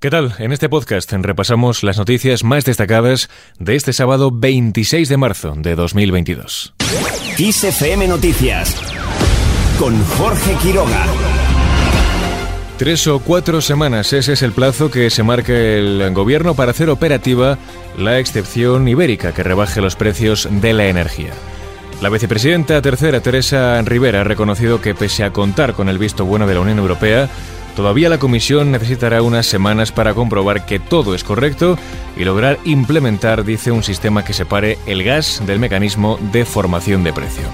¿Qué tal? En este podcast repasamos las noticias más destacadas de este sábado 26 de marzo de 2022. ISFM Noticias con Jorge Quiroga. Tres o cuatro semanas, ese es el plazo que se marca el gobierno para hacer operativa la excepción ibérica que rebaje los precios de la energía. La vicepresidenta tercera, Teresa Rivera, ha reconocido que pese a contar con el visto bueno de la Unión Europea, Todavía la Comisión necesitará unas semanas para comprobar que todo es correcto y lograr implementar, dice, un sistema que separe el gas del mecanismo de formación de precio.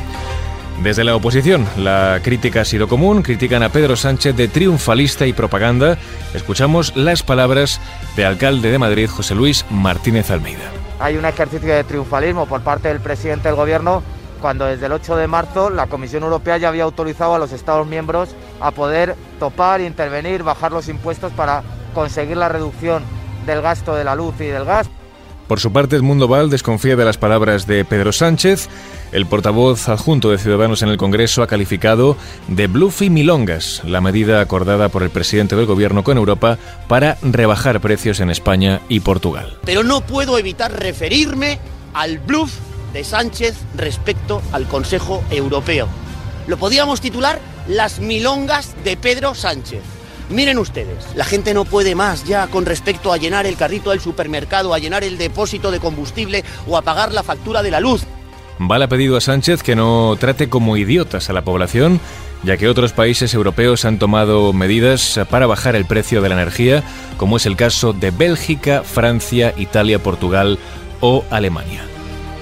Desde la oposición, la crítica ha sido común, critican a Pedro Sánchez de triunfalista y propaganda. Escuchamos las palabras del alcalde de Madrid, José Luis Martínez Almeida. Hay un ejercicio de triunfalismo por parte del presidente del gobierno cuando desde el 8 de marzo la Comisión Europea ya había autorizado a los Estados miembros a poder topar, intervenir, bajar los impuestos para conseguir la reducción del gasto de la luz y del gas. Por su parte, Edmundo Val desconfía de las palabras de Pedro Sánchez. El portavoz adjunto de Ciudadanos en el Congreso ha calificado de bluff y milongas la medida acordada por el presidente del Gobierno con Europa para rebajar precios en España y Portugal. Pero no puedo evitar referirme al bluff de Sánchez respecto al Consejo Europeo. Lo podíamos titular Las milongas de Pedro Sánchez. Miren ustedes, la gente no puede más ya con respecto a llenar el carrito del supermercado, a llenar el depósito de combustible o a pagar la factura de la luz. Val ha pedido a Sánchez que no trate como idiotas a la población, ya que otros países europeos han tomado medidas para bajar el precio de la energía, como es el caso de Bélgica, Francia, Italia, Portugal o Alemania.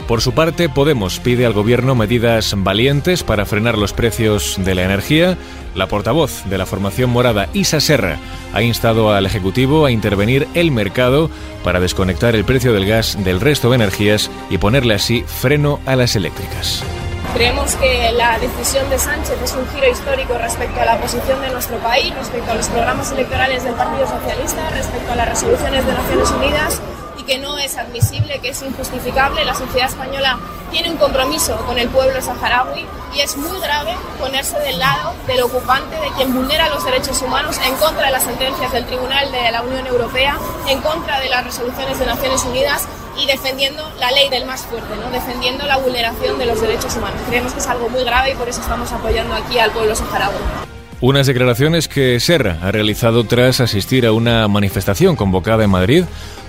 Por su parte, Podemos pide al gobierno medidas valientes para frenar los precios de la energía. La portavoz de la formación morada, Isa Serra, ha instado al Ejecutivo a intervenir el mercado para desconectar el precio del gas del resto de energías y ponerle así freno a las eléctricas. Creemos que la decisión de Sánchez es un giro histórico respecto a la posición de nuestro país, respecto a los programas electorales del Partido Socialista, respecto a las resoluciones de Naciones Unidas que no es admisible, que es injustificable. La sociedad española tiene un compromiso con el pueblo saharaui y es muy grave ponerse del lado del ocupante, de quien vulnera los derechos humanos en contra de las sentencias del Tribunal de la Unión Europea, en contra de las resoluciones de Naciones Unidas y defendiendo la ley del más fuerte, ¿no? defendiendo la vulneración de los derechos humanos. Creemos que es algo muy grave y por eso estamos apoyando aquí al pueblo saharaui. Unas declaraciones que Serra ha realizado tras asistir a una manifestación convocada en Madrid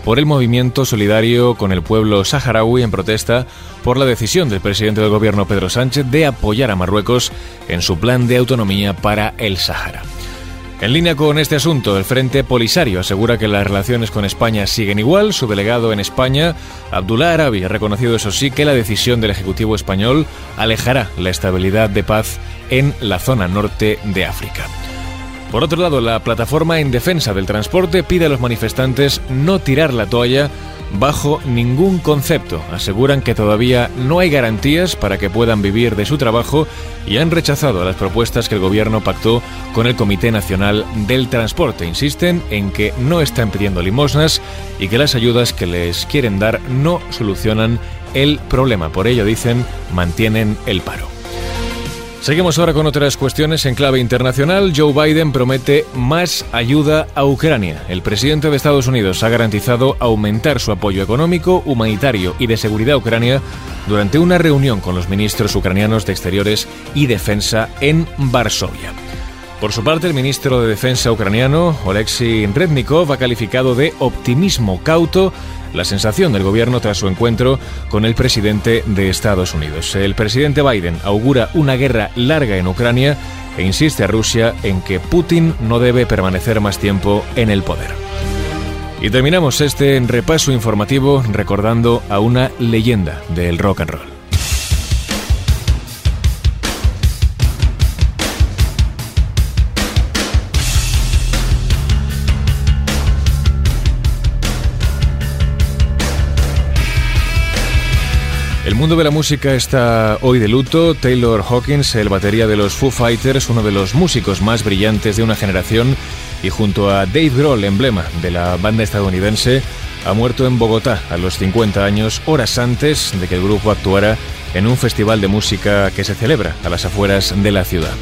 por el movimiento solidario con el pueblo saharaui en protesta por la decisión del presidente del gobierno Pedro Sánchez de apoyar a Marruecos en su plan de autonomía para el Sahara. En línea con este asunto, el Frente Polisario asegura que las relaciones con España siguen igual. Su delegado en España, Abdullah Arabi, ha reconocido eso sí que la decisión del Ejecutivo español alejará la estabilidad de paz en la zona norte de África. Por otro lado, la plataforma en defensa del transporte pide a los manifestantes no tirar la toalla bajo ningún concepto. Aseguran que todavía no hay garantías para que puedan vivir de su trabajo y han rechazado las propuestas que el gobierno pactó con el Comité Nacional del Transporte. Insisten en que no están pidiendo limosnas y que las ayudas que les quieren dar no solucionan el problema. Por ello, dicen, mantienen el paro. Seguimos ahora con otras cuestiones en clave internacional. Joe Biden promete más ayuda a Ucrania. El presidente de Estados Unidos ha garantizado aumentar su apoyo económico, humanitario y de seguridad a Ucrania durante una reunión con los ministros ucranianos de Exteriores y Defensa en Varsovia. Por su parte, el ministro de Defensa ucraniano, Oleksiy Rednikov, ha calificado de optimismo cauto la sensación del gobierno tras su encuentro con el presidente de Estados Unidos. El presidente Biden augura una guerra larga en Ucrania e insiste a Rusia en que Putin no debe permanecer más tiempo en el poder. Y terminamos este repaso informativo recordando a una leyenda del rock and roll. El mundo de la música está hoy de luto. Taylor Hawkins, el batería de los Foo Fighters, uno de los músicos más brillantes de una generación, y junto a Dave Grohl, emblema de la banda estadounidense, ha muerto en Bogotá a los 50 años, horas antes de que el grupo actuara en un festival de música que se celebra a las afueras de la ciudad.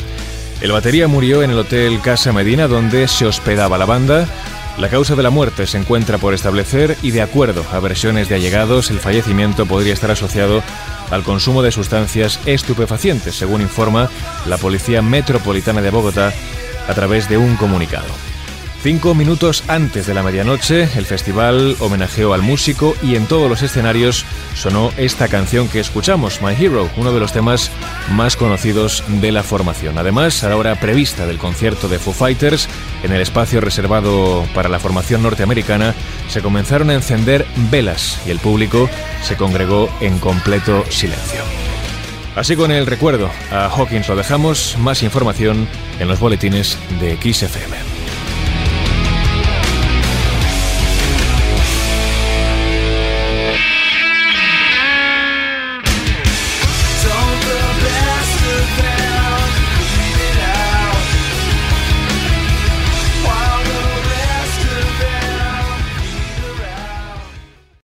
El batería murió en el Hotel Casa Medina, donde se hospedaba la banda, La causa de la muerte se encuentra por establecer y de acuerdo a versiones de allegados, el fallecimiento podría estar asociado al consumo de sustancias estupefacientes, según informa la Policía Metropolitana de Bogotá a través de un comunicado. Cinco minutos antes de la medianoche, el festival homenajeó al músico y en todos los escenarios sonó esta canción que escuchamos, My Hero, uno de los temas más conocidos de la formación. Además, a la hora prevista del concierto de Foo Fighters, en el espacio reservado para la formación norteamericana, se comenzaron a encender velas y el público se congregó en completo silencio. Así con el recuerdo a Hawkins lo dejamos, más información en los boletines de XFM.